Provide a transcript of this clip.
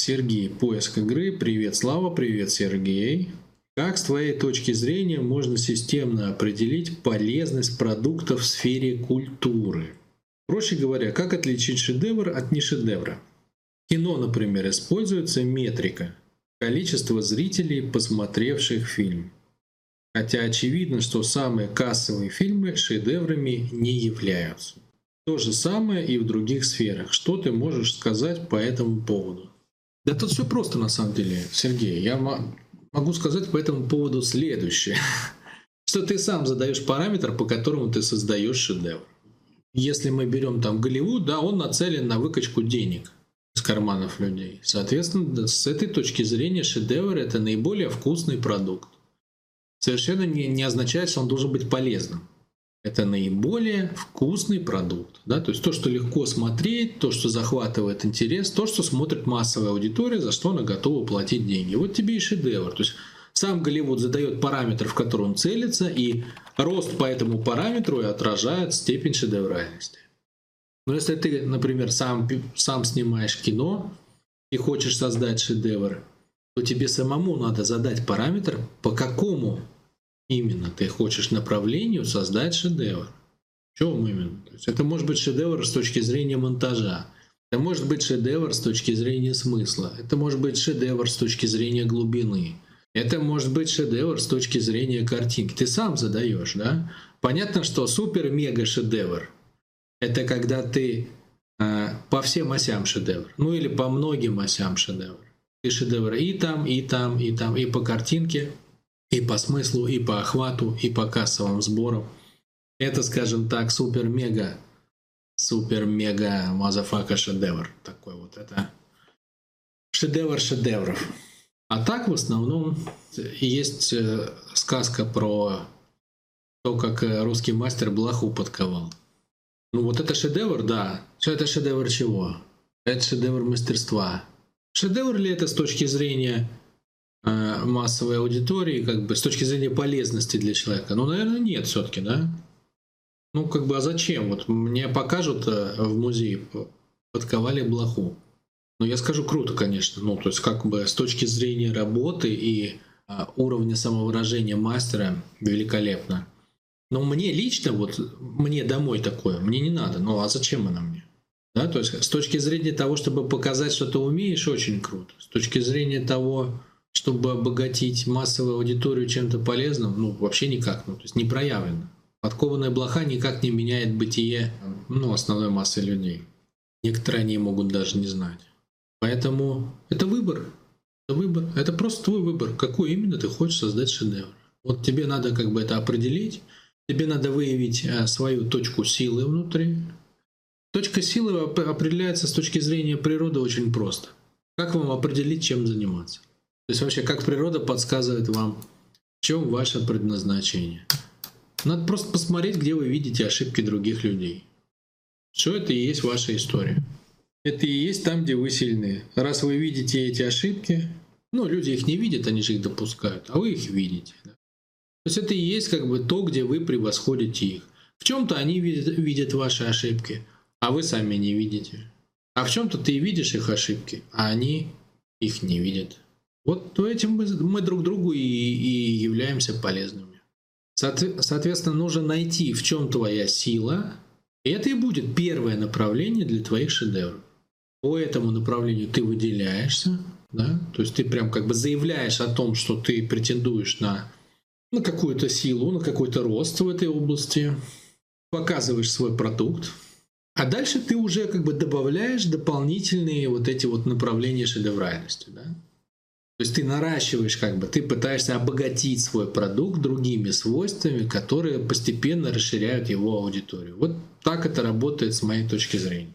Сергей, поиск игры. Привет, Слава, привет, Сергей. Как с твоей точки зрения можно системно определить полезность продуктов в сфере культуры? Проще говоря, как отличить шедевр от нешедевра? В кино, например, используется метрика – количество зрителей, посмотревших фильм. Хотя очевидно, что самые кассовые фильмы шедеврами не являются. То же самое и в других сферах. Что ты можешь сказать по этому поводу? Да тут все просто на самом деле, Сергей. Я могу сказать по этому поводу следующее. Что ты сам задаешь параметр, по которому ты создаешь шедевр. Если мы берем там Голливуд, да, он нацелен на выкачку денег из карманов людей. Соответственно, с этой точки зрения шедевр это наиболее вкусный продукт. Совершенно не, не означает, что он должен быть полезным это наиболее вкусный продукт. Да? То есть то, что легко смотреть, то, что захватывает интерес, то, что смотрит массовая аудитория, за что она готова платить деньги. Вот тебе и шедевр. То есть сам Голливуд задает параметр, в который он целится, и рост по этому параметру и отражает степень шедевральности. Но если ты, например, сам, сам снимаешь кино и хочешь создать шедевр, то тебе самому надо задать параметр, по какому именно ты хочешь направлению создать шедевр. В чем именно? То есть это может быть шедевр с точки зрения монтажа, это может быть шедевр с точки зрения смысла, это может быть шедевр с точки зрения глубины, это может быть шедевр с точки зрения картинки. Ты сам задаешь, да? Понятно, что супер-мега-шедевр — это когда ты э, по всем осям шедевр, ну или по многим осям шедевр. Ты шедевр и там, и там, и там, и по картинке, и по смыслу, и по охвату, и по кассовым сборам. Это, скажем так, супер-мега, супер-мега motherfucker шедевр. Такой вот это шедевр шедевров. А так в основном есть э, сказка про то, как э, русский мастер блоху подковал. Ну вот это шедевр, да. Что это шедевр чего? Это шедевр мастерства. Шедевр ли это с точки зрения массовой аудитории, как бы с точки зрения полезности для человека? Ну, наверное, нет все-таки, да? Ну, как бы, а зачем? Вот мне покажут э, в музее, подковали блоху. Ну, я скажу, круто, конечно. Ну, то есть, как бы с точки зрения работы и а, уровня самовыражения мастера великолепно. Но мне лично, вот мне домой такое, мне не надо. Ну, а зачем она мне? Да, то есть, с точки зрения того, чтобы показать, что ты умеешь, очень круто. С точки зрения того, чтобы обогатить массовую аудиторию чем-то полезным, ну, вообще никак, ну, то есть не проявлено. Подкованная блоха никак не меняет бытие ну, основной массы людей. Некоторые они могут даже не знать. Поэтому это выбор. Это выбор. Это просто твой выбор. Какой именно ты хочешь создать шедевр. Вот тебе надо как бы это определить. Тебе надо выявить э, свою точку силы внутри. Точка силы определяется с точки зрения природы очень просто. Как вам определить, чем заниматься? То есть вообще, как природа подсказывает вам, в чем ваше предназначение. Надо просто посмотреть, где вы видите ошибки других людей. Все это и есть ваша история. Это и есть там, где вы сильны. Раз вы видите эти ошибки, ну, люди их не видят, они же их допускают, а вы их видите. Да? То есть это и есть как бы то, где вы превосходите их. В чем-то они видят, видят ваши ошибки, а вы сами не видите. А в чем-то ты видишь их ошибки, а они их не видят. Вот этим мы, мы друг другу и, и являемся полезными. Соответственно, нужно найти, в чем твоя сила, и это и будет первое направление для твоих шедевров. По этому направлению ты выделяешься, да? то есть ты прям как бы заявляешь о том, что ты претендуешь на, на какую-то силу, на какой-то рост в этой области, показываешь свой продукт, а дальше ты уже как бы добавляешь дополнительные вот эти вот направления шедевральности. Да? То есть ты наращиваешь как бы, ты пытаешься обогатить свой продукт другими свойствами, которые постепенно расширяют его аудиторию. Вот так это работает с моей точки зрения.